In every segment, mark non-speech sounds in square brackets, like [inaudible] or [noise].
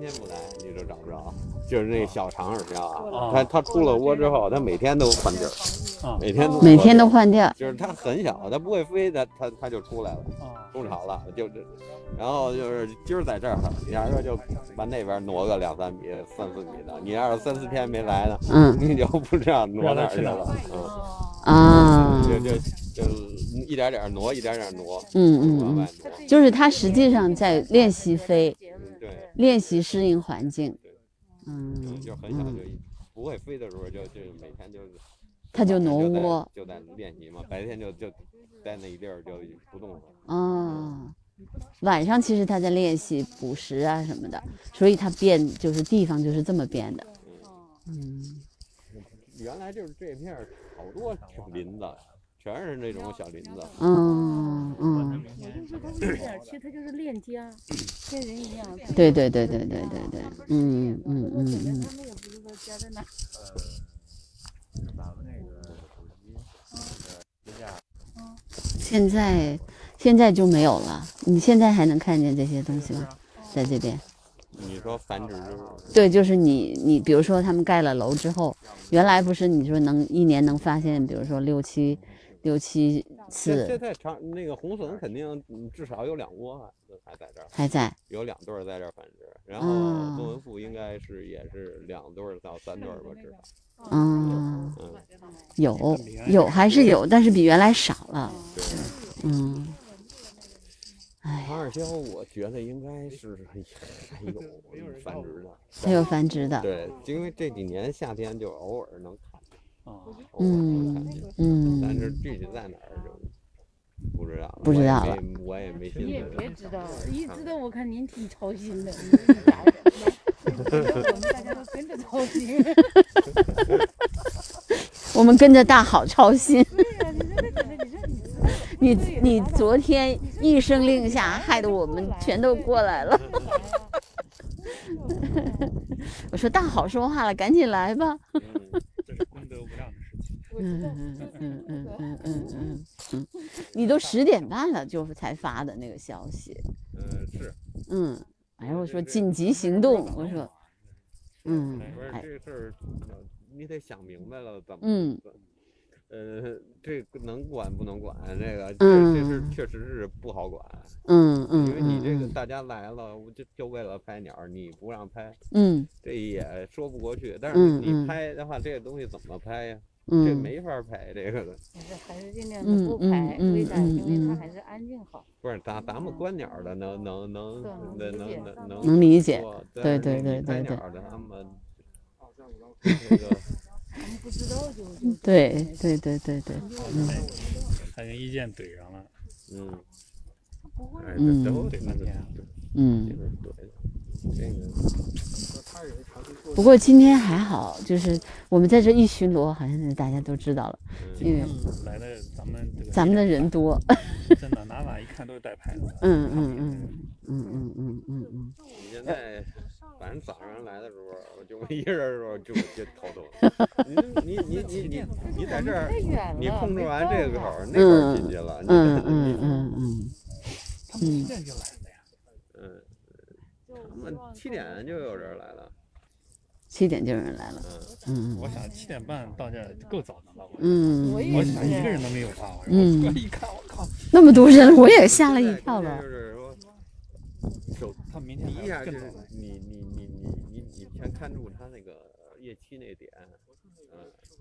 天天不来你就找不着，就是那小长耳鸮啊哦，它它出了窝之后，它每天都换地儿，啊每天都每天都换地儿。就是它很小，它不会飞，它它它就出来了，啊筑巢了，就这，然后就是今儿在这儿，你要是就往那边挪个两三米、三四米的，你要是三四天没来呢，嗯。你就不知道挪哪儿去了，嗯，啊，就就就一点点挪，一点点挪，嗯嗯嗯，就是它实际上在练习飞，练习适应环境。嗯嗯，就很小就不会飞的时候就就每天就是它就挪窝就在练习嘛，白天就就在那一地儿就不动了。哦，晚上其实它在练习捕食啊什么的，所以它变就是地方就是这么变的。嗯原来就是这片儿好多林子，全是那种小林子。嗯嗯，我就是他一点儿去，他就是练家，跟人一样。对对对对对对对，嗯嗯嗯嗯他们也不知道家在哪。现在现在就没有了。你现在还能看见这些东西吗？在这边？你说繁殖对，就是你你比如说他们盖了楼之后，原来不是你说能一年能发现，比如说六七六七次现在长那个红隼肯定嗯至少有两窝啊还在这儿，还在。有两对儿在这儿繁殖。然哦后宗文富应该是也是两对儿到三对儿吧，至少。嗯，嗯，有有还是有，但是比原来少了。对。嗯，哎长耳鸮我觉得应该是还有 [laughs] 繁殖的。还有繁殖的。对，因为这几年夏天就偶尔能看见，啊，偶尔能看嗯，嗯，但是具体在哪儿就不知道了。不知道了我也没，我也没心你也。别知道了，一知道我看您挺操心的，我们大家都跟着操心。我们跟着大好操心。你你 [laughs] 昨天一声令下，害得我们全都过来了。我说大好说话了，赶紧来吧。嗯这是功德无量的事情。嗯嗯嗯嗯嗯嗯嗯 [laughs] 嗯，你都十点半了就才发的那个消息。嗯，是，嗯，哎，我说紧急行动，我说，嗯哎，这事儿，你得想明白了怎么。嗯呃，这个能管不能管？这个这嗯这事确实是不好管，嗯嗯因为你这个嗯大家来了，我就就为了拍鸟儿，你不让拍，嗯这也说不过去。但是你拍的话，这个东西怎么拍呀？嗯，这没法拍，这个的。还是还是尽量不拍，嗯为啥？嗯因为嗯它还是安静好。不是咱咱们观鸟儿的能能能能能能能能理解对对对对对拍鸟儿的他们这个不知道就就对对对对对，他跟意见怼上了，嗯，哎，嗯。嗯。这个不过今天还好，就是我们在这一巡逻，好像是大家都知道了，嗯因为来的咱们这个咱们的人多。[laughs] 真的哪哪一看都是带牌的。嗯嗯嗯嗯嗯嗯嗯嗯，你现在反正早上来的时候，我就我一人的时候就就头疼。[laughs] 你你你你你你在这儿你控制完这个口儿，那边儿进去了。你嗯嗯嗯嗯他们几点就来了呀？嗯，他们七点就有人来了。七点就有人来了。嗯，嗯我想七点半到这儿够早的了。我嗯我想一个人都没有吧。我嗯我 [laughs] 一看，我靠，那么多人，我也吓了一跳了就。是说，首他明天第一下就是。你你你你你你先看住他那个夜期那点，嗯，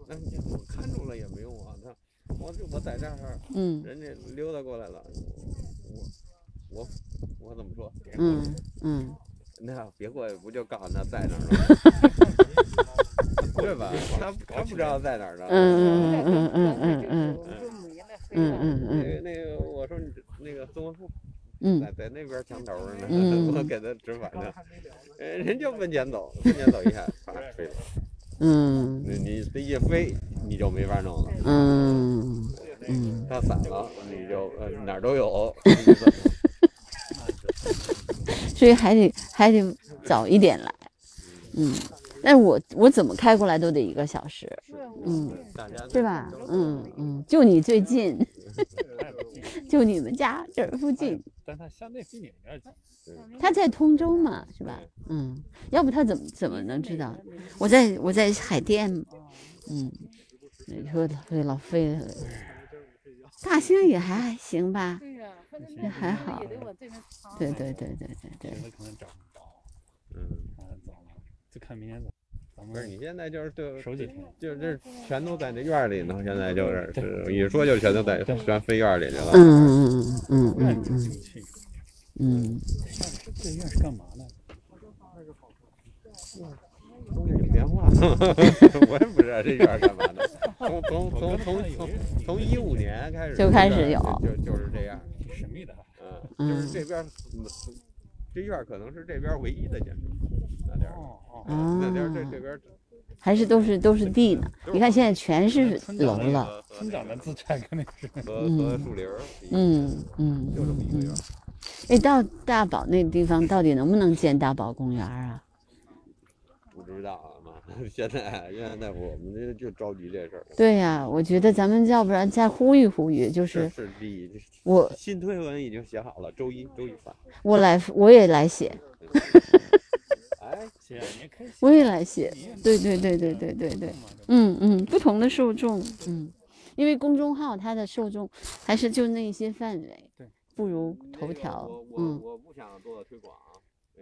那你看住了也没用啊。他我就我在这儿，嗯人家溜达过来了，我我我怎么说？嗯嗯那别过去不就告诉他在哪儿了？[laughs] 对吧？他 [laughs] 他不知道在哪儿呢。嗯嗯嗯嗯嗯嗯嗯嗯嗯嗯个那个，我说你那个宗文富嗯在在那边墙头儿呢，嗯 [laughs] 我给他指反正，[laughs] 呃人就奔前走，奔前走一下，啪飞了。嗯你你这一飞，你就没法弄了。嗯嗯，它散了，你就呃哪儿都有。[laughs] 所以还得还得早一点来。嗯，但是我我怎么开过来都得一个小时，嗯，大家是吧？嗯嗯，就你最近，就你们家这儿附近，但它相对比你。他在通州嘛，是吧？嗯，要不他怎么怎么能知道？我在我在海淀，嗯，你说对老费了，大兴也还行吧？也还好对对对对对对，嗯，看走了，就看明天走。咱不是们你现在就是对，手几天，就这全都在那院儿里呢，现在就是是一说就全都在全飞院儿里去了。嗯嗯嗯嗯嗯嗯嗯子进去，嗯，这院是干嘛的？东西有变化，[laughs] 我也不知道这院儿干嘛的。从从从从从从一五年开始就开始有就就就是这样，挺神秘的。嗯，就是这边儿嗯这院儿可能是这边儿唯一的建筑，那点儿哦哦，啊那点儿这这边还是都是都是地呢。你看现在全是楼了，和村长的资产肯定是。和和树林儿，嗯嗯就这么嗯嗯一个院儿。。哎，到大宝那地方到底能不能建大宝公园啊？不知道啊妈，[laughs] 现在现在我们这就着急这事儿。对呀、我觉得咱们要不然再呼吁呼吁，就是是第一，我新推文已经写好了，周一周一发。我来我也来写我也来写。对对对对对对对，嗯嗯，不同的受众，嗯，因为公众号它的受众还是就那些范围对，不如那个头条我，我嗯，我不想做推广，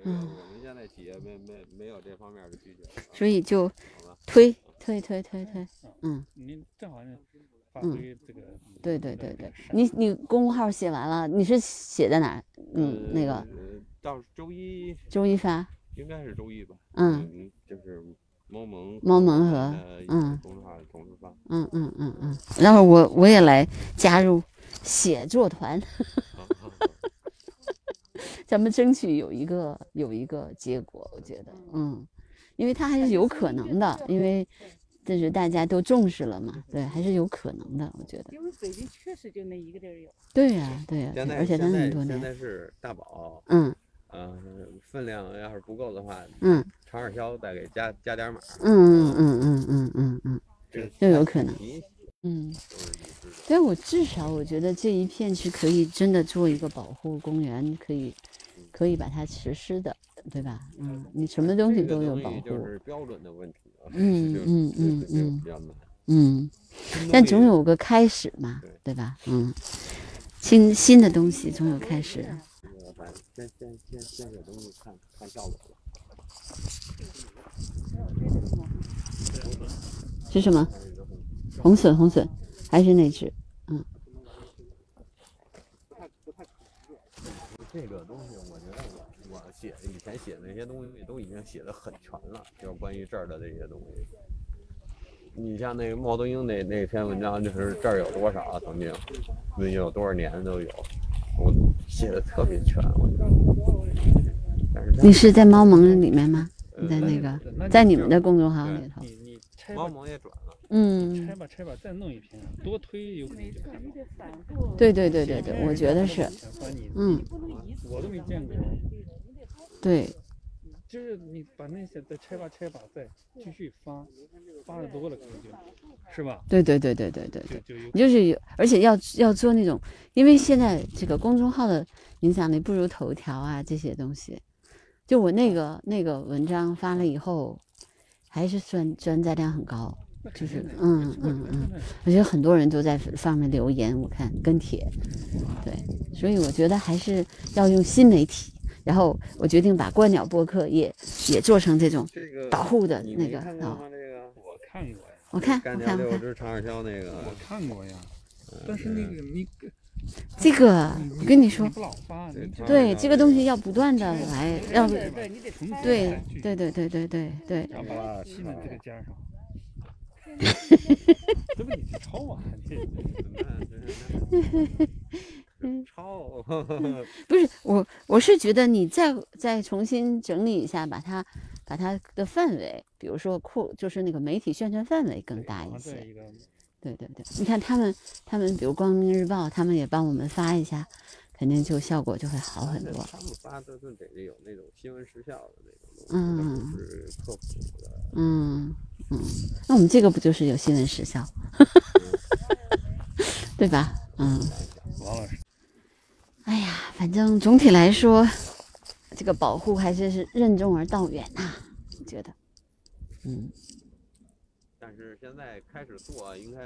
嗯我们现在企业没没没有这方面的需求。所以就，推推推推推，嗯，你正好嗯挥这个。对对对对，你你公众号写完了，你是写在哪儿？嗯，那个呃到周一周一发，应该是周一吧。嗯嗯，就是猫萌猫萌和呃嗯公众号同时发。嗯嗯嗯嗯，然后我我也来加入写作团，好好好 [laughs] 咱们争取有一个有一个结果，我觉得，嗯，因为它还是有可能的，因为这是大家都重视了嘛，对，还是有可能的，我觉得。因为北京确实就那一个地儿有。对呀、对呀、现在而且它现在很多年，现在是大宝，嗯呃，分量要是不够的话，嗯长耳销再给加加点码，嗯嗯嗯嗯嗯嗯嗯这就有可能你嗯，都是你知道。对我至少我觉得这一片是可以真的做一个保护公园，可以可以把它实施的，对吧？嗯，你什么东西这个都有保护就，是标准的问题啊，嗯 [laughs] 就嗯嗯嗯。嗯。新但总有个开始嘛对，对吧？嗯，新新的东西总有开始。先先先先给东西看看效果吧。是什么？红红笋，红笋，还是那只？嗯这个东西，我觉得我我写的以前写的那些东西都已经写的很全了，就是关于这儿的这些东西。你像那个茂德英那那篇文章，就是这儿有多少啊，曾经，那有多少年都有，我写的特别全，我觉得。但是你是在猫盟里面吗？你在那个，那在你们的公众号里头？你你拆猫盟也转了，嗯拆，吧拆吧，再弄一篇，多推有可能就看到。对对对对对，我觉得是，嗯，不能一次我都没见过，对，就是你把那些再拆吧拆吧，再继续发，发的多了可能就是吧？对对对对对对对，就就有你就是有，而且要要做那种，因为现在这个公众号的影响力不如头条啊这些东西。就我那个那个文章发了以后，还是算转载量很高，就是嗯嗯嗯，我觉得很多人都在上面留言，我看跟帖，对，所以我觉得还是要用新媒体。然后我决定把观鸟播客也也做成这种这个保护的那个啊、没看过吗？这个我看过呀，我看干掉我看我看，六只长耳鸮那个，我看过呀，但是那个你这个我跟你说对对这个东西要不断的来，要对对，对对对对对对对，然后把新的这个加上，[laughs] 这不你去抄啊？[laughs] 你超，[laughs] 不是我我是觉得你再再重新整理一下，把它把它的范围，比如说扩，就是那个媒体宣传范围更大一些。对对对，你看他们他们，比如光明日报，他们也帮我们发一下，肯定就效果就会好很多。他们发的都得有那种新闻时效的那种东西，嗯是科普的。嗯嗯，那我们这个不就是有新闻时效，[laughs] 对吧？嗯。王老师，哎呀，反正总体来说，这个保护还是是任重而道远呐、我觉得，嗯，但是现在开始做，应该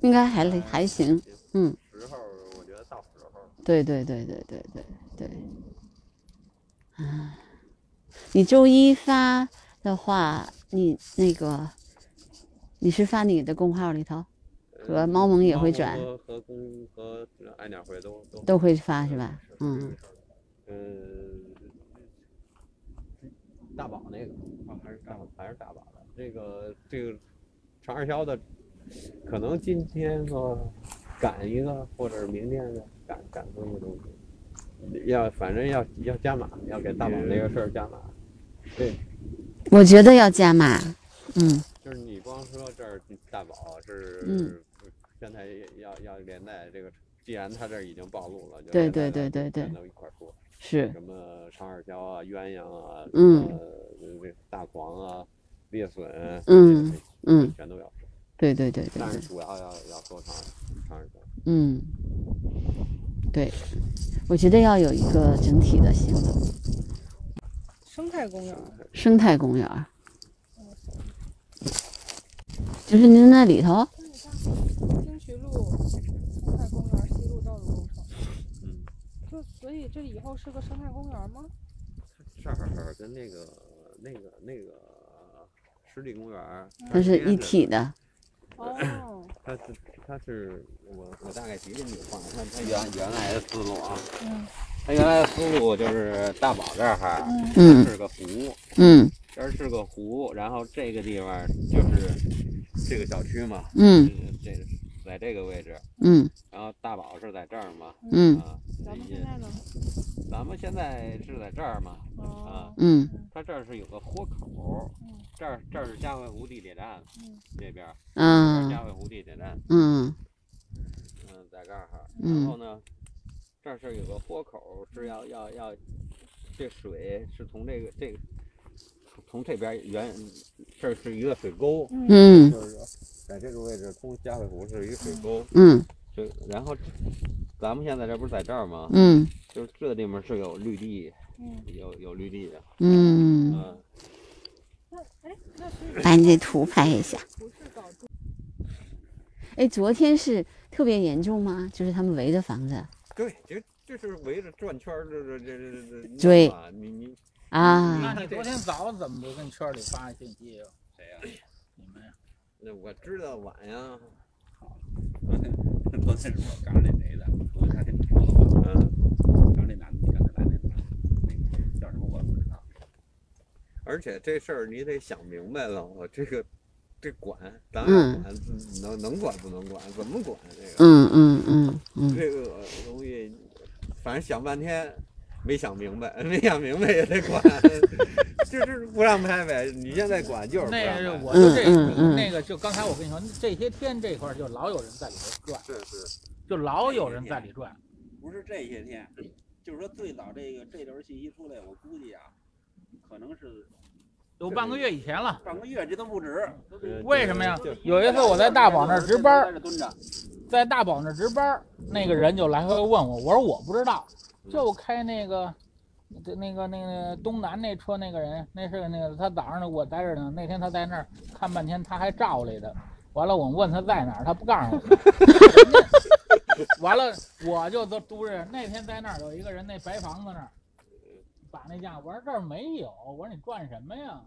应该还还行，嗯，时候我觉得到时候。对对对对对对。对，啊，你周一发的话，你那个你是发你的公号里头和猫盟也会转，和和公和爱鸟会都都都会发是吧？嗯，嗯，大宝那个啊，还是大还是大宝的这个这个长二销的，可能今天说赶一个，或者是明天的赶赶出一个东西，要反正要要加码，要给大宝那个事儿加码。对，我觉得要加码，嗯就是你光说这儿大宝是，嗯现在要要连带这个，既然他这儿已经暴露了，就对对对对对全都一块儿说。是，什么长耳鲛啊、鸳鸯啊，嗯呃，这大黄啊、裂笋，嗯嗯，全都要说，对对对对但是，主要要要说长长耳鲛。嗯，对，我觉得要有一个整体的行动生态公园儿，生态公园儿，就是您那里头，京渠路生态公园西路道路工程，嗯，就所以这以后是个生态公园吗？这儿跟那个那个那个湿地公园儿，它是一体的，哦，[laughs] 它是它是我我大概提给你放，它它原原来的思路啊，嗯。它原来的思路就是大宝这儿哈嗯。是个湖，嗯。这儿是个湖，然后这个地方就是这个小区嘛，嗯。这这在这个位置，嗯。然后大宝是在这儿嘛，嗯。啊，咱们现在呢？咱们现在是在这儿嘛，啊，嗯。它这儿是有个豁口嗯，这儿这儿是嘉惠湖地铁站嗯，这边嗯。嘉惠湖地铁站，嗯。嗯，在这儿哈，嗯。然后呢，这儿是有个豁口，是要要要，这水是从这个这个从这边原，这是一个水沟，嗯。就是说在这个位置通嘉惠湖是一个水沟，嗯。就然后咱们现在这不是在这儿吗？嗯。就是这地方是有绿地，嗯，有有绿地的，嗯，嗯，那哎，那把你这图拍一下。不是搞哎，昨天是特别严重吗？就是他们围着房子。对，就就是围着转圈儿，这这这这这这追啊，你你啊那你昨天早怎么不跟圈里发信息呀？谁呀？你们呀？那我知道晚呀，好昨天昨天是我刚那谁的，昨天他跟你说了吧？嗯，刚那男的，你刚才来那男的，那个叫什么我也不知道。而且这事儿你得想明白了，我这个这管，咱管能能管不能管，怎么管这个？嗯嗯嗯嗯这个东西，反正想半天没想明白，[laughs] 没想明白也得管，[laughs] 就是不让拍呗。你现在管就是不让那拍。个我就这嗯嗯嗯那个就刚才我跟你说，这些天这块儿就老有人在里头转，是是，就老有人在里转。不是这些天，就是说最早这个这轮信息出来，我估计啊，可能是有半个月以前了。半个月，这都不止。呃为什么呀有一次我在大宝那儿值班儿在，大宝那值班，那个人就来回问我，我说我不知道，就开那个，那个那个东南那车那个人，那是那个他早上呢我在这呢，那天他在那儿看半天，他还照来的，完了我问他在哪儿，他不告诉我。[laughs] 完了我就都督着那天在那儿有一个人那白房子那儿，把那架，我说这儿没有，我说你转什么呀？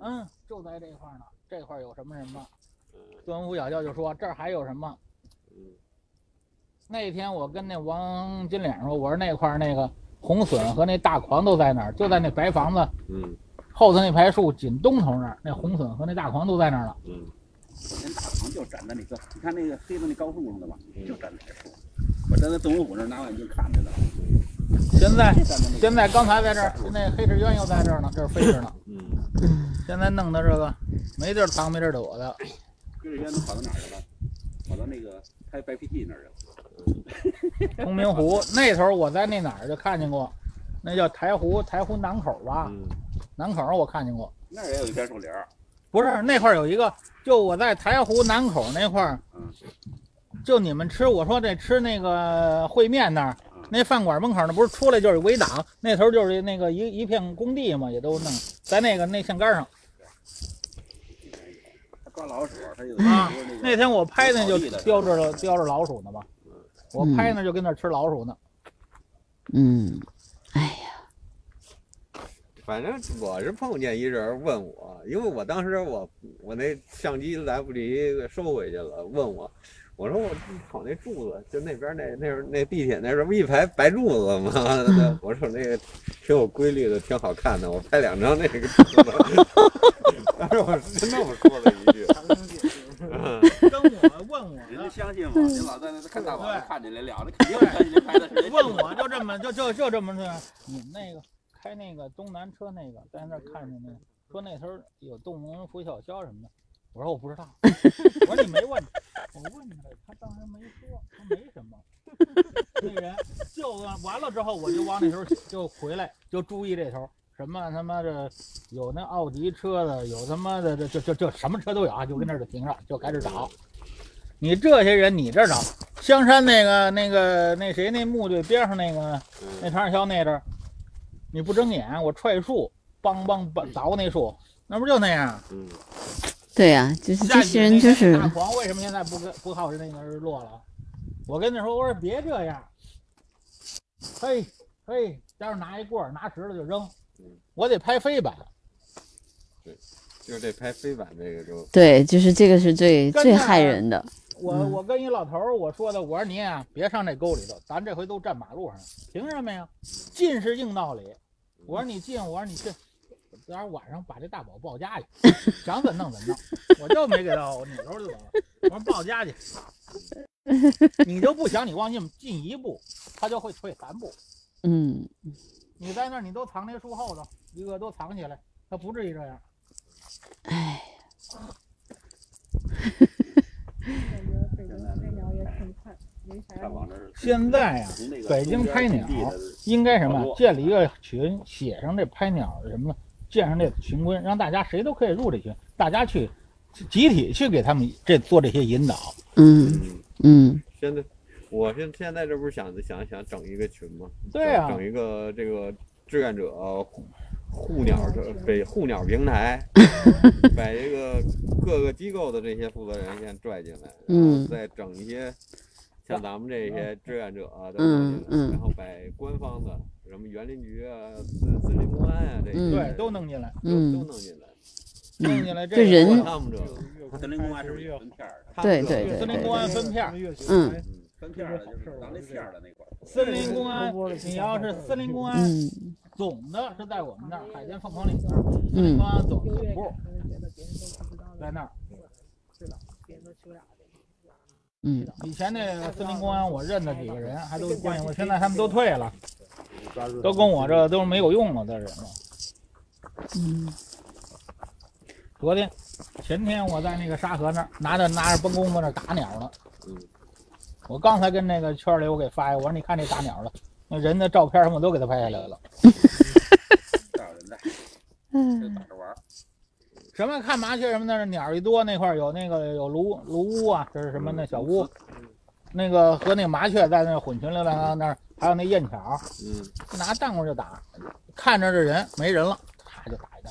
嗯，就在这块儿呢，这块儿有什么什么。端午小教就说这儿还有什么？嗯那天我跟那王金脸说，我说那块儿那个红笋和那大狂都在那儿，就在那白房子嗯后头那排树紧东头那儿，那红笋和那大狂都在那儿了。嗯人大堂就站在那个，你看那个黑的那高树上的吧，嗯就站在那树。我站在动物府那拿望远镜看着呢，现在。现在刚才在这儿，那黑翅鸢又在这儿呢，这儿飞着呢。嗯，嗯 [clears throat] 现在弄的这个没地儿藏，没地儿躲的。黑翅鸢都跑到哪儿去了？跑到那个拍白皮地那儿去了。[laughs] 通明湖那头我在那哪儿就看见过，那叫台湖，台湖南口吧？嗯南口我看见过。那儿也有一片树林儿，不是那块儿有一个，就我在台湖南口那块儿嗯，就你们吃，我说这吃那个烩面那儿，嗯那饭馆门口那不是出来就是围挡，那头就是那个一一片工地嘛，也都弄在那个那线杆上。他抓老鼠，他有啊那个那天我拍那就叼着了叼着老鼠呢嘛，我拍那就跟那吃老鼠呢。嗯，哎呀，反正我是碰见一人问我，因为我当时我我那相机来不及收回去了，问我，我说我瞅那柱子，就那边那那那地铁那是不一排白柱子吗？[laughs] 那 [laughs] 我说那个挺有规律的，挺好看的，我拍两张那个柱子。当 [laughs] 时我是那么说了一句，嗯跟我问我人家，相信吗，你老在那看大网上看见来了，那肯定相信人拍的是问我就这么就就就这么着。你们那个开那个东南车那个，在那看见那个，说那头有动物园拂晓霄什么的。我说我不知道，[laughs] 我说你没问，我问他，他当时没说，他没什么。那人就完了之后，我就往那头就回来，就注意这头，什么他妈的有那奥迪车的，有他妈的这这这这什么车都有啊，就跟那儿就停着，就开始找。你这些人，你这找香山那个那个那谁那墓队边上那个那长桥那阵儿，你不睁眼，我踹树，梆梆梆凿那树，那不就那样？嗯，对呀、就是这些人就是大黄，为什么现在不跟不靠着那个日落了？我跟他说，我说别这样，嘿嘿，待会儿拿一棍儿拿石头就扔嗯，我得拍飞板。对就是这拍飞板这个就对，就是这个是最最害人的。我嗯我跟一老头儿我说的，我说您啊，别上这沟里头，咱这回都站马路上了，凭什么呀？进是硬道理。我说你进，我说你进，昨儿晚上把这大宝抱家去，[laughs] 想怎弄怎弄，[laughs] 我就没给他，我扭头就走了。我说抱家去，[laughs] 你就不想你往进进一步，他就会退三步。嗯，你在那儿，你都藏那树后头，一个都藏起来，他不至于这样。哎，现在呀、从那个北京拍鸟应该什么？建立一个群，写上这拍鸟什么的，建上这群规，让大家谁都可以入这群，大家去集体去给他们这做这些引导。嗯嗯。嗯现在，我现现在这不是想想想整一个群吗？对啊整一个这个志愿者护护鸟的给护鸟平台，[laughs] 把这个各个机构的这些负责人先拽进来，然后嗯再整一些像咱们这些志愿者啊都嗯嗯然后把官方的什么园林局啊、森森林公安啊这些嗯对，都弄进来，都嗯都弄进来，弄进来这这人个他们这个森林公安是不是有分片儿的？他们这个对对对森林公安分片儿，嗯分片儿的就是咱那片儿的那块儿。森林公安，你要是森林公安嗯总的是在我们那儿，海淀凤凰岭那儿，森林嗯公安总总部在那儿。知道，别人都去不了的。嗯以前那个森林公安，我认得几个人，还都关系我，现在他们都退了，都跟我这都是没有用了的人了。嗯昨天、前天我在那个沙河那儿拿着拿着崩弓子那儿打鸟呢。嗯我刚才跟那个圈里我给发一个，我说你看这打鸟的，那人的照片什么都给他拍下来了。[laughs] 大有人在，就嗯打着玩儿。什么看麻雀什么的，鸟一多那块儿有那个有炉炉屋啊，这是什么那小屋，那个和那个麻雀在那儿混群流浪那儿，还有那燕巧，嗯拿弹弓就打，看着这人没人了，他就打一弹。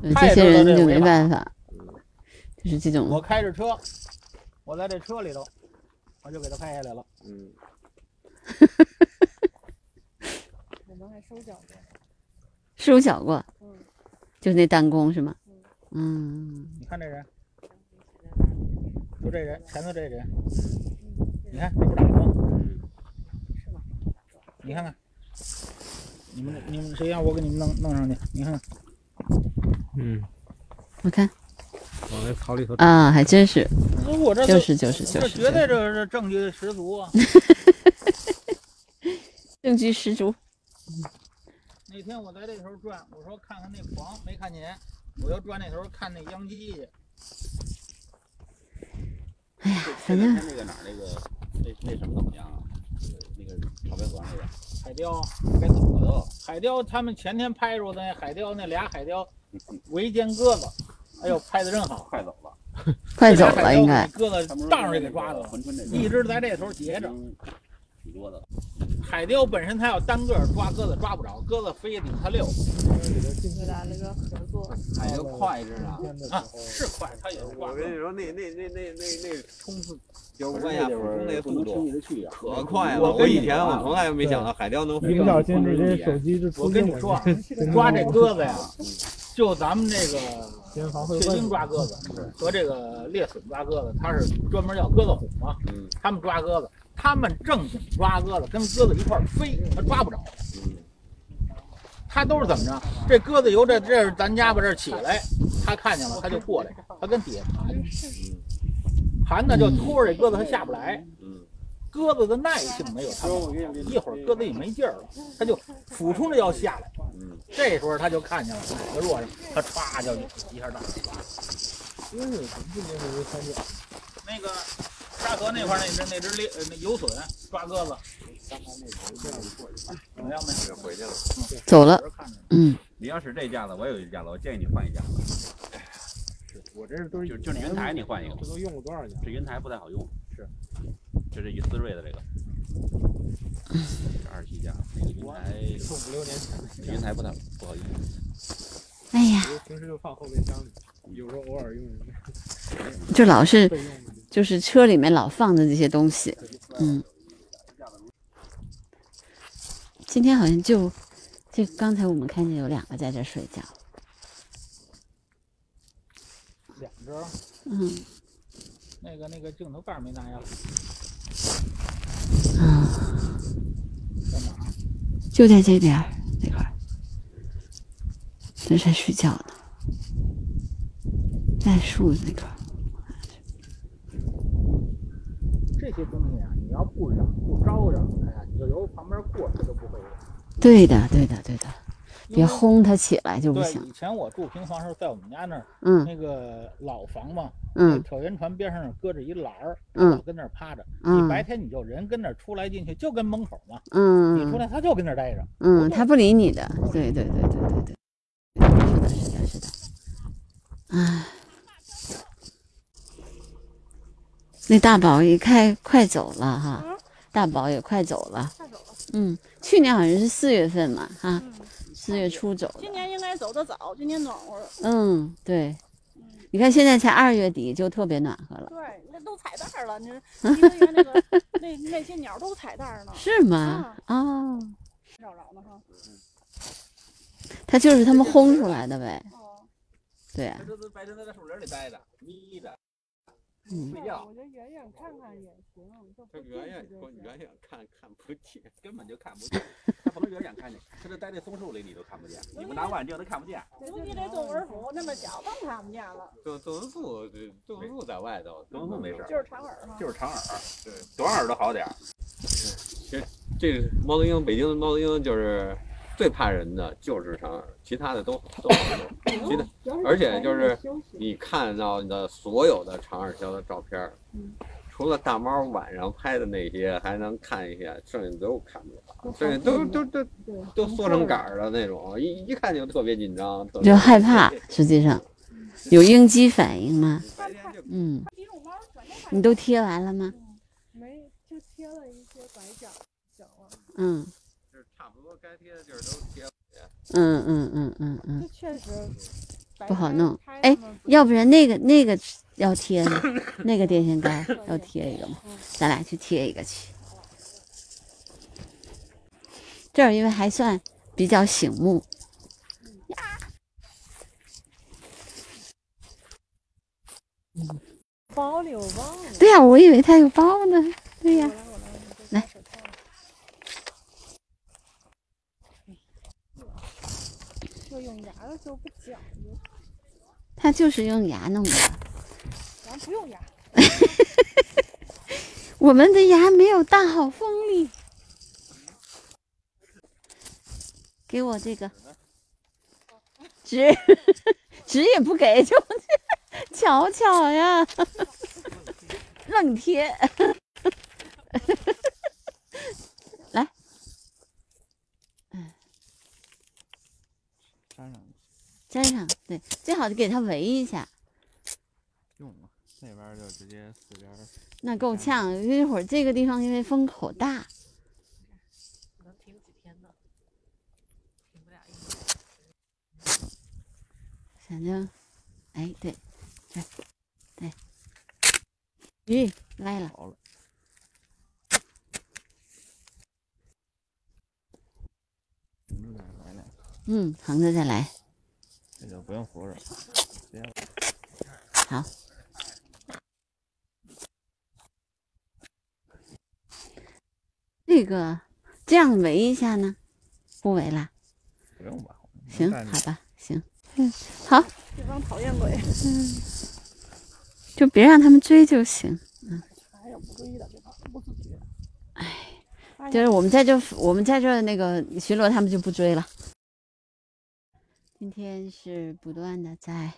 弓这些人就没办法，就是这种我开着车，我在这车里头，我就给他拍下来了。[laughs] 嗯我们还收缴过，收缴过，嗯，就那弹弓是吗？嗯你看这人，就这人，前头这人，你看这不打吗？是吗？你看看，你们你们谁让我给你们弄弄上去？你看看，嗯，我看往那草里头啊，还真是，我这就是就是就是，这绝对这是证据十足啊！[laughs] 证据十足。那天我在这头转，我说看看那房没看见，我就转那头看那秧鸡去。这前两天那个哪儿那个那那什么怎么样啊？那个草莓河那个海雕，该走了都。海雕，他们前天拍着的那海雕，那俩海雕 [laughs] 围歼鸽子，哎呦，拍的真好。快走了，[laughs] 快走了应该。鸽子当上就给抓到了，一直在这头截着。挺多的。海雕本身它要单个儿抓鸽子抓不着，鸽子飞顶它溜我俩那个合作，海雕快着呢。啊，是快，它也是抓。我跟你说，那那那那那那冲刺就是我关下俯冲那速度。可快了。我以前我从来没想到海雕能飞到在这手机我跟你说抓这鸽子呀，就咱们这个边防会铁问鹰抓鸽子和这个猎隼抓鸽子，它是专门叫鸽子虎嘛。嗯他们抓鸽子，他们正经抓鸽子，跟鸽子一块儿飞，他抓不着。嗯他都是怎么着？这鸽子由这这是咱家吧这起来，他看见了他就过来，他跟底下盘，盘呢就拖着这鸽子，他下不来。嗯鸽子的耐性没有他好，一会儿鸽子也没劲儿了，他就俯冲着要下来。嗯，这时候他就看见了哪个弱上，他歘就一下大。因为什么不能是三角？那个沙河那块儿那只那只猎呃那游隼抓鸽子，怎么样没？这回去了。走了。看着呢嗯，你要是这架子，我有一架子，我建议你换一架子。我这都是就就是云台你换一个这都用过多少年？这云台不太好用，是，就这一思锐的这个，这二七架，那个云台从五六年前的云台不太不好用。哎呀，平时就放后备箱里，有时候偶尔用就老是。就是车里面老放的这些东西，嗯。今天好像就就刚才我们看见有两个在这儿睡觉，两只，嗯。那个那个镜头盖儿没拿呀，啊，在哪？就在这边儿这块儿，这在睡觉呢，在树那个。这些东西啊，你要不嚷不招嚷，哎呀，你就由旁边过，它都不会嚷。对的，对的，对的，别轰它起来就不对，行。以前我住平房时候，在我们家那儿嗯那个老房嘛，嗯挑烟船边上搁着一栏儿，嗯老跟那儿趴着。你嗯白天你就人跟那儿出来进去，就跟门口嘛，嗯你出嗯来它就跟那儿待着。嗯，它不理你的。对对对对对对，是的，是的，是的。唉，那大宝也快快走了哈，大宝也快走了。快走了。嗯，去年好像是四月份嘛，哈，嗯，四月初走的。今年应该走得早，今年暖和了。嗯，对。你看现在才二月底，就特别暖和了，对，那都彩蛋儿了，你说一个月那个 [laughs] 那那些鸟都彩蛋儿呢，是吗？哦，找着呢哈。[laughs] 它就是他们轰出来的呗。哦，对啊，这都白天都在树林里待着，眯着嗯睡觉，我觉得远远看看也行，就他远远近说远远看看不见。根本就看不见。他不能远远看见，他就待在松树里，你都看不见。你不拿望远镜都看不见。尤其这动物府那么小，更看不见了，邓邓文素，这邓文素在外头，邓文素没事就是长耳哈。就是长耳，对，短耳朵好点儿。[laughs] 这这猫头鹰，北京的猫头鹰就是最怕人的就是长耳，其他的都 [coughs] 都好弄。其他而且就是你看到的所有的长耳鸮的照片儿，除了大猫晚上拍的那些还能看一下，剩下都看不了，剩下都都都都缩成杆儿的那种，一一看就特别紧张，特别就害怕。实际上 [laughs] 有应激反应吗？嗯，你都贴完了吗？没，就贴了一些拐角角啊，嗯该贴的地儿都贴了。嗯嗯嗯嗯嗯这，确实不好弄。哎，嗯要不然那个那个要贴呢，[laughs] 那个电线杆要贴一个吗？咱俩去贴一个去。这儿因为还算比较醒目，包里我忘了。对呀、我以为他有包呢。对呀、我来，我来来，手套。就用牙的时候不讲究，他就是用牙弄的。咱不用牙。[laughs] 我们的牙没有大好锋利。给我这个纸，[laughs] 纸也不给，就 [laughs] 瞧瞧呀，愣贴。好就给它围一下。[tsk] 用，那边就直接。那够呛，一会儿这个地方因为风口大。反正，哎，对，对，对，咦，来了。好了。嗯，横着再来。这就不用扶着好。这个这样围一下呢？不围了，不用吧？行，好吧，行，嗯，好，这帮讨厌鬼，嗯就别让他们追就行。还有不追的，这帮不自觉。就是我们在这，我们在这那个巡逻，他们就不追了。今天是不断的在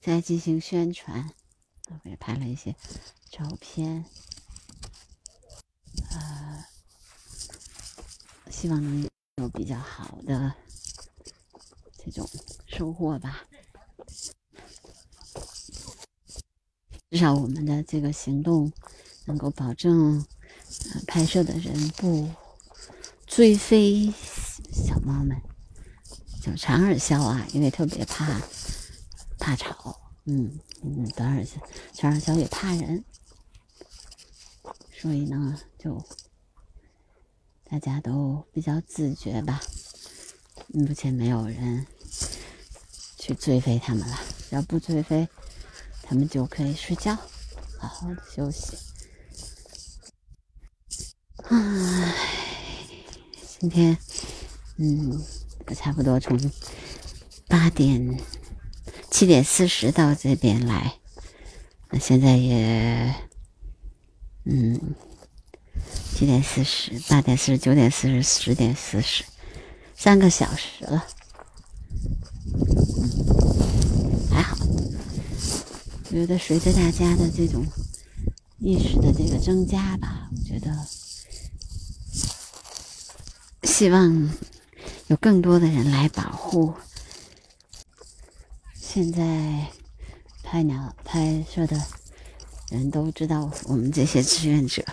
在进行宣传，我也拍了一些照片，呃，希望能有比较好的这种收获吧。至少我们的这个行动能够保证。呃，拍摄的人不追飞小猫们，叫长耳鸮啊，因为特别怕怕吵，嗯嗯，短耳鸮、长耳鸮也怕人，所以呢，就大家都比较自觉吧。目前没有人去追飞它们了，只要不追飞，它们就可以睡觉，好好的休息。唉，今天，嗯，差不多从八点、七点四十到这边来，那现在也，嗯，七点四十、八点四十、九点四十、十点四十，三个小时了，嗯，还好。我觉得随着大家的这种意识的这个增加吧，我觉得。希望有更多的人来保护。现在拍鸟拍摄的人都知道我们这些志愿者。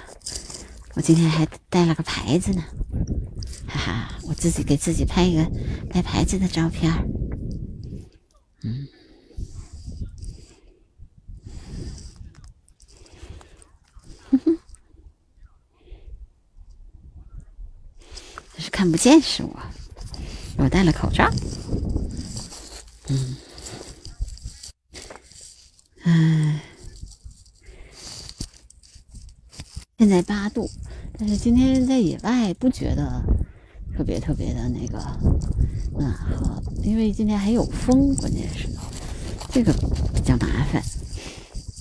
我今天还带了个牌子呢，哈哈！我自己给自己拍一个带牌子的照片。嗯，哼哼。是看不见是我，我戴了口罩。嗯，嗯，现在八度，但是今天在野外不觉得特别特别的那个暖和，因为今天还有风，关键是这个比较麻烦，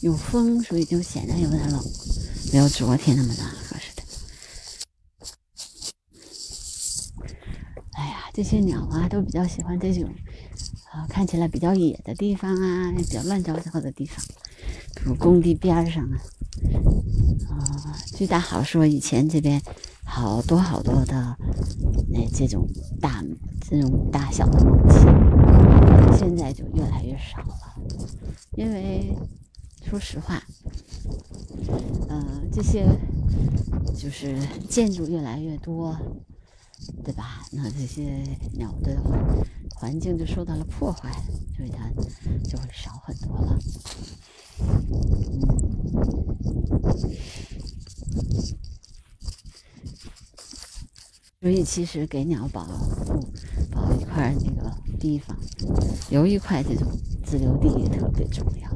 有风，所以就显得有点冷，没有昨天那么暖和似的。哎呀，这些鸟啊，都比较喜欢这种，啊，看起来比较野的地方啊，比较乱糟糟的地方，比如工地边上啊。啊，据大好说，以前这边好多好多的那这种大这种大小的猛禽，现在就越来越少了，因为说实话，呃，这些就是建筑越来越多。对吧？那这些鸟的环境就受到了破坏，所以它就会少很多了。所以其实给鸟保护保一块那个地方，留一块这种自留地也特别重要。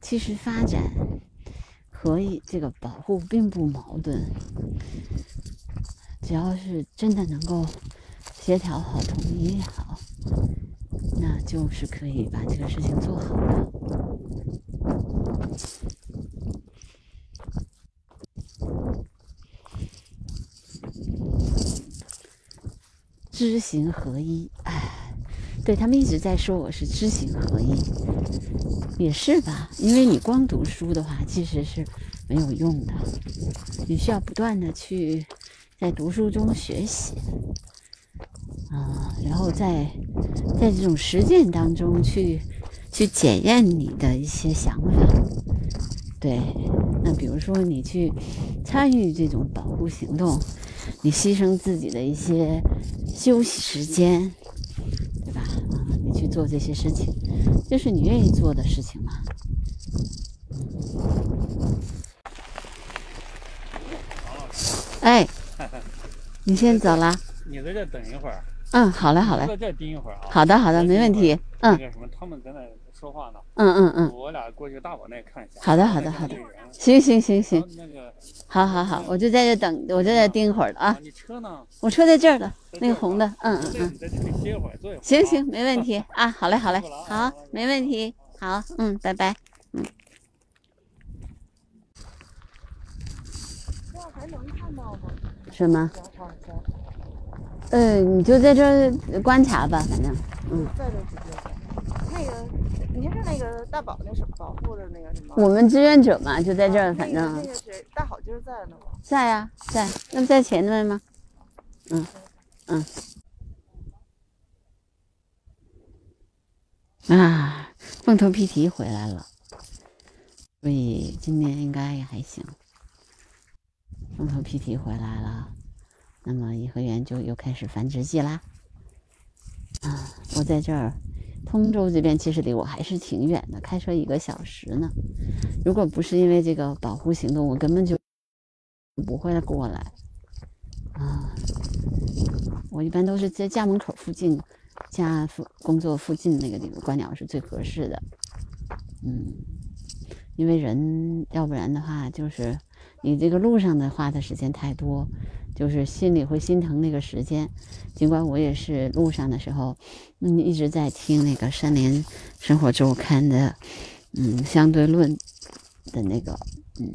其实发展。和这个保护并不矛盾，只要是真的能够协调好、统一好，那就是可以把这个事情做好的。知行合一，哎，对他们一直在说我是知行合一。也是吧，因为你光读书的话，其实是没有用的。你需要不断的去在读书中学习，啊，然后在在这种实践当中去去检验你的一些想法。对，那比如说你去参与这种保护行动，你牺牲自己的一些休息时间，做这些事情，这是你愿意做的事情吗。哎，你先走了。你在这等一会儿，嗯，好嘞，好嘞，在这盯一会儿啊。好的，好的，没问题。嗯那个什么，他们在那说话呢，嗯嗯嗯，我俩过去大宝那看一下。好的，好的，好的行行行行，那个好好好，我就在这等，我就在这盯一会儿了啊。你车呢？我车在这儿了，在这儿那个红的，嗯嗯嗯。在这里歇会儿，坐一会儿。行行，没问题 [laughs] 啊。好嘞，好嘞好，没问题。好，嗯，拜拜。这样还能看到吗？什么？嗯呃，你就在这儿观察吧，反正，嗯，在这直接看。那个，您是那个大宝那什么保护的那个什么？我们志愿者嘛，就在这儿，反正那个谁，大好今儿在呢吗？在呀，在，那不在前面吗？嗯嗯。啊，凤头皮提回来了，所以今年应该也还行。凤头皮提回来了，那么颐和园就又开始繁殖季啦。啊，我在这儿，通州这边其实离我还是挺远的，开车一个小时呢。如果不是因为这个保护行动，我根本就不会过来。啊，我一般都是在家门口附近，家附工作附近那个地方观鸟是最合适的。嗯，因为人要不然的话，就是你这个路上的花的时间太多，就是心里会心疼那个时间。尽管我也是路上的时候，嗯，一直在听那个《山林生活周刊》的，嗯，相对论的那个，嗯。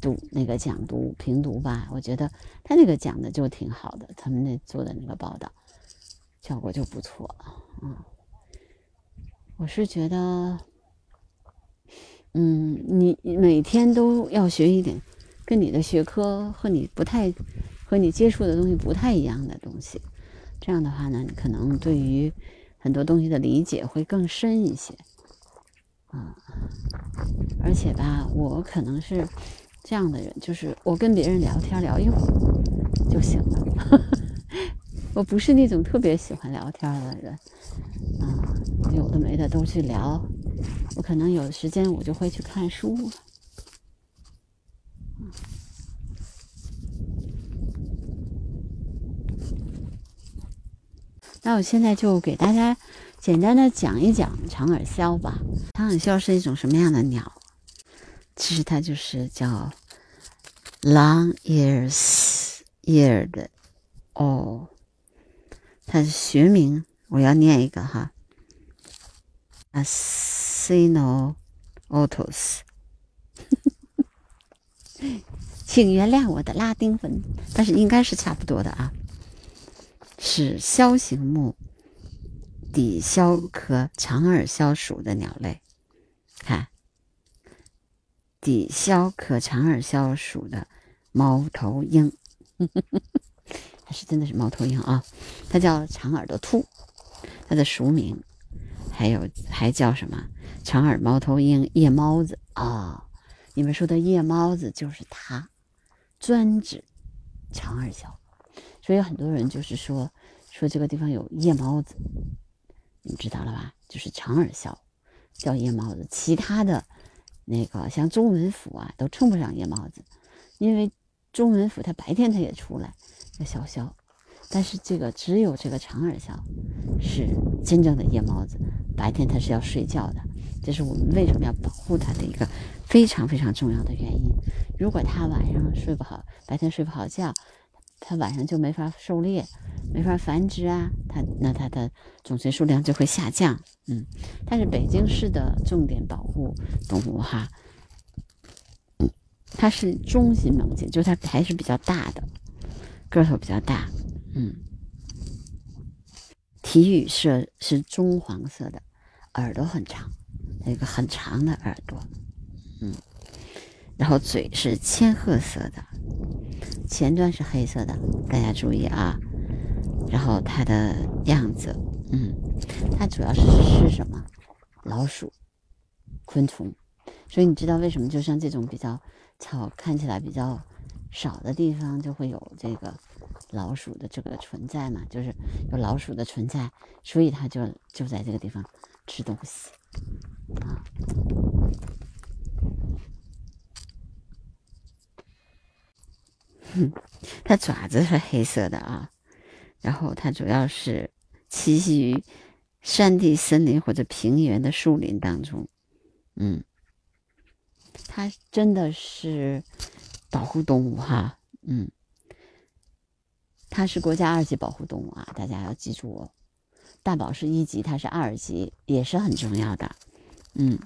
读那个讲读评读吧，我觉得他那个讲的就挺好的，他们那做的那个报道效果就不错，嗯，我是觉得，嗯，你每天都要学一点跟你的学科和你不太和你接触的东西不太一样的东西，这样的话呢，你可能对于很多东西的理解会更深一些，啊、而且吧，我可能是。这样的人，就是我跟别人聊天聊一会儿就行了。[laughs] 我不是那种特别喜欢聊天的人，啊，有的没的都去聊。我可能有时间，我就会去看书。那我现在就给大家简单的讲一讲长耳鸮吧。长耳鸮是一种什么样的鸟？其实它就是叫 long ears eared 哦，它的学名我要念一个哈 a s i n o o t o s 请原谅我的拉丁文，但是应该是差不多的啊。是枭形目底鸮科长耳鸮属的鸟类，看。底鸮科长耳鸮属的猫头鹰，[laughs] 它是真的是猫头鹰啊！它叫长耳朵兔，它的俗名还有还叫什么长耳猫头鹰、夜猫子啊？你们说的夜猫子就是它，专指长耳鸮。所以很多人就是说说这个地方有夜猫子，你们知道了吧？就是长耳鸮叫夜猫子，其他的。那个像中文府啊，都称不上夜猫子，因为中文府它白天它也出来叫小枭，但是这个只有这个长耳鸮是真正的夜猫子，白天它是要睡觉的，这是我们为什么要保护它的一个非常非常重要的原因。如果它晚上睡不好，白天睡不好觉，它晚上就没法狩猎，没法繁殖啊，它那它的种群数量就会下降。嗯，它是北京市的重点保护动物哈。它是中型猛禽，就它还是比较大的，个头比较大。嗯，体羽色是棕黄色的，耳朵很长，有一个很长的耳朵。嗯，然后嘴是千褐色的，前端是黑色的，大家注意啊。然后它的样子，嗯，它主要是吃什么？老鼠、昆虫。所以你知道为什么就像这种比较草看起来比较少的地方就会有这个老鼠的这个存在嘛，就是有老鼠的存在，所以它就就在这个地方吃东西啊。哼，它爪子是黑色的啊，然后它主要是栖息于山地、森林或者平原的树林当中。嗯，它真的是保护动物哈。嗯，它是国家二级保护动物啊，大家要记住哦。大宝是一级，它是二级，也是很重要的。嗯，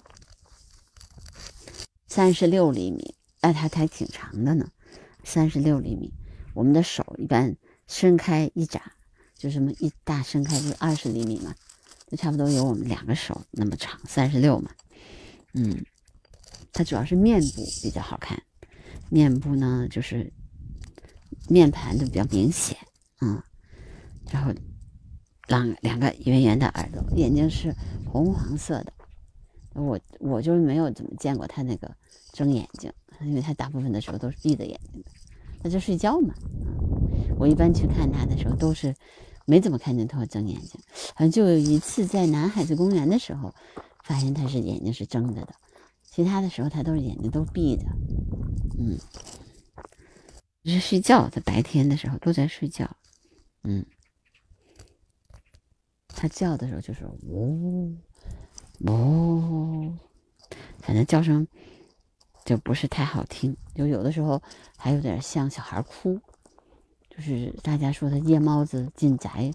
三十六厘米，哎，它还挺长的呢。三十六厘米，我们的手一般伸开一眨，就这么一大伸开，就二十厘米嘛，就差不多有我们两个手那么长，三十六嘛。嗯，它主要是面部比较好看，面部呢就是面盘就比较明显，嗯，然后两两个圆圆的耳朵，眼睛是红黄色的，我我就是没有怎么见过它那个睁眼睛。因为他大部分的时候都是闭着眼睛的，他在睡觉嘛。我一般去看他的时候都是没怎么看见他睁眼睛，好像就有一次在南海子公园的时候，发现他是眼睛是睁着的，其他的时候他都是眼睛都闭着。嗯，是睡觉，在白天的时候都在睡觉。嗯，他叫的时候就是呜呜，反正叫声。就不是太好听，就有的时候还有点像小孩哭，就是大家说的夜猫子进宅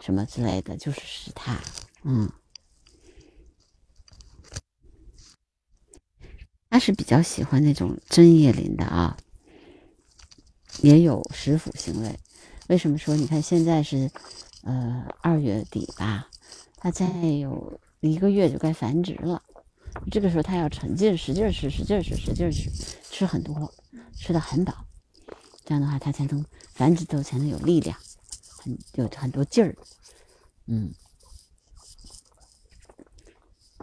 什么之类的，就是是他，嗯，他是比较喜欢那种针叶林的啊，也有食腐行为。为什么说？你看现在是呃二月底吧，它再有一个月就该繁殖了。这个时候，它要沉劲，使劲吃，使劲吃，使劲吃，吃很多，吃的很饱，这样的话，它才能繁殖，都才能有力量，很有很多劲儿，嗯，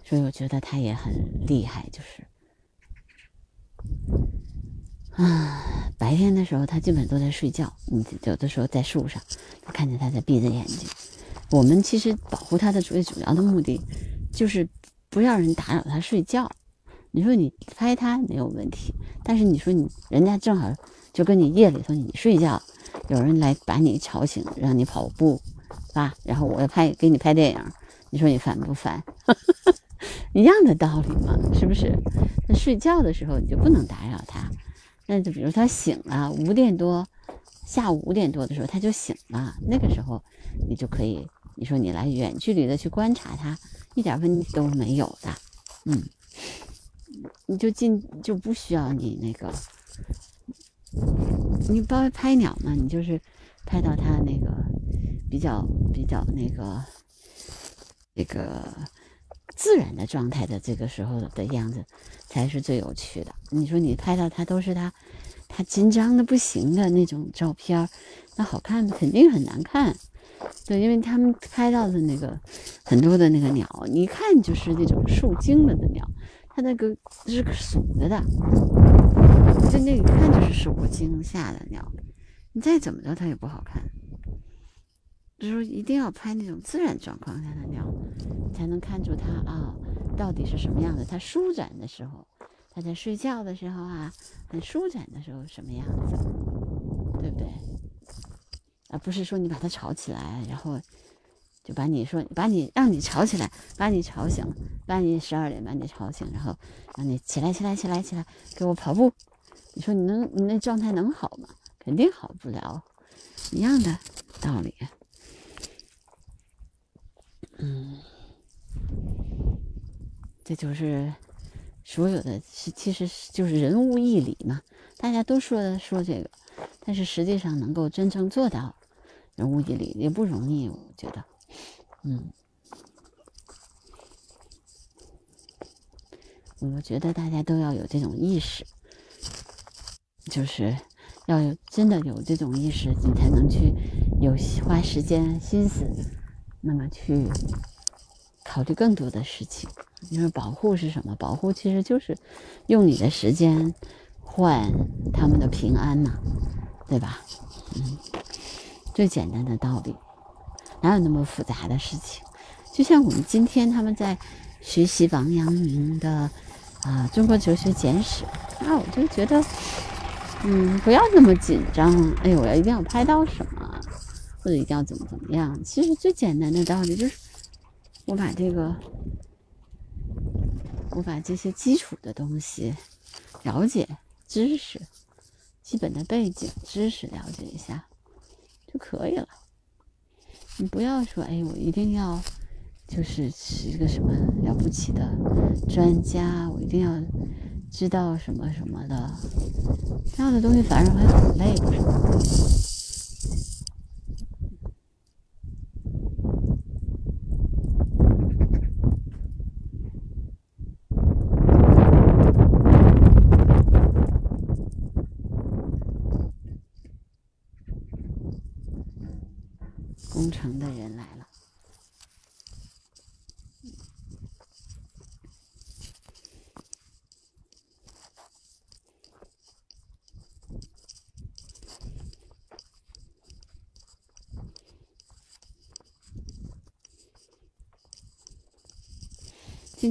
所以我觉得它也很厉害，就是，啊，白天的时候它基本都在睡觉，你有的时候在树上，看见它在闭着眼睛。我们其实保护它的最主要的目的，就是。不让人打扰他睡觉，你说你拍他没有问题，但是你说你人家正好就跟你夜里头你睡觉，有人来把你吵醒，让你跑步，是吧，然后我要拍给你拍电影，你说你烦不烦？[laughs] 一样的道理嘛，是不是？那睡觉的时候你就不能打扰他，那就比如他醒了五点多，下午五点多的时候他就醒了，那个时候你就可以，你说你来远距离的去观察它。一点问题都没有的，嗯，你就进就不需要你那个，你包拍鸟嘛，你就是拍到它那个比较比较那个那个自然的状态的这个时候的样子才是最有趣的。你说你拍到它都是它它紧张的不行的那种照片，那好看肯定很难看。对，因为他们拍到的那个很多的那个鸟，你一看就是那种受精了的鸟，它那个是怂着的，就那一看就是受过惊吓的鸟，你再怎么着它也不好看。就是说一定要拍那种自然状况下的鸟，才能看出它啊到底是什么样的。它舒展的时候，它在睡觉的时候啊，很舒展的时候什么样子，而不是说你把它吵起来，然后就把你说把你让你吵起来，把你吵醒，把你十二点把你吵醒，然后让你起来起来起来起来给我跑步。你说你能你那状态能好吗？肯定好不了，一样的道理。嗯，这就是所有的，其实就是人物义理嘛。大家都说说这个，但是实际上能够真正做到。人物义理也不容易，我觉得，嗯，我觉得大家都要有这种意识，就是要有真的有这种意识，你才能去有花时间心思，那么去考虑更多的事情。因为保护是什么？保护其实就是用你的时间。换他们的平安嘛？对吧？嗯，最简单的道理，哪有那么复杂的事情？就像我们今天他们在学习王阳明的啊《中国哲学简史》，那我就觉得，嗯，不要那么紧张。哎呦，我要一定要拍到什么，或者一定要怎么怎么样？其实最简单的道理就是，我把这个，我把这些基础的东西了解知识，基本的背景知识了解一下就可以了。你不要说，哎，我一定要。就是是一个什么了不起的专家，我一定要知道什么什么的，这样的东西反而会很累，不是吗？工程的人来了。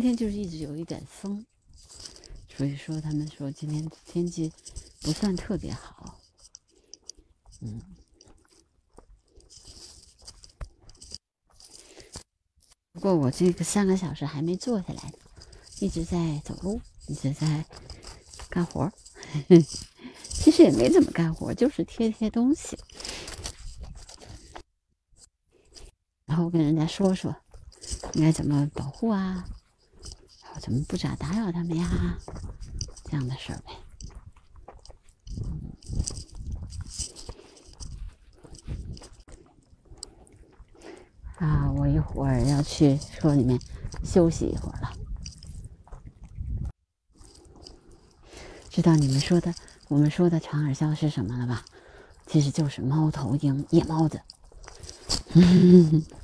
今天就是一直有一点风，所以说他们说今天天气不算特别好。嗯，不过我这个三个小时还没坐下来呢，一直在走路，一直在干活。[laughs] 其实也没怎么干活，就是贴贴东西，然后跟人家说说应该怎么保护啊。我怎么不咋打扰他们呀？这样的事儿呗。啊，我一会儿要去车里面休息一会儿了。知道你们说的，我们说的长耳鸮是什么了吧？其实就是猫头鹰，夜猫子。[laughs]